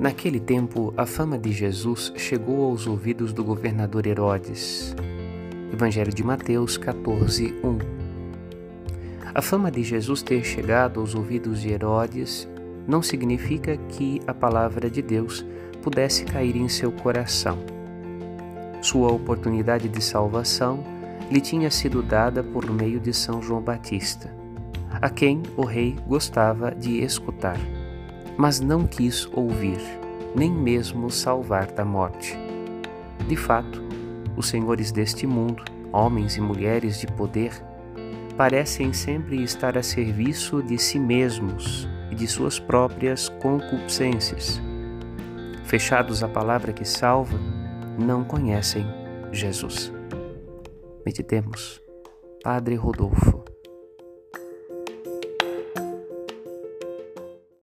Naquele tempo, a fama de Jesus chegou aos ouvidos do governador Herodes. Evangelho de Mateus 14, 1. A fama de Jesus ter chegado aos ouvidos de Herodes não significa que a palavra de Deus pudesse cair em seu coração. Sua oportunidade de salvação lhe tinha sido dada por meio de São João Batista, a quem o rei gostava de escutar mas não quis ouvir, nem mesmo salvar da morte. De fato, os senhores deste mundo, homens e mulheres de poder, parecem sempre estar a serviço de si mesmos e de suas próprias concupiscências. Fechados à palavra que salva, não conhecem Jesus. Meditemos. Padre Rodolfo.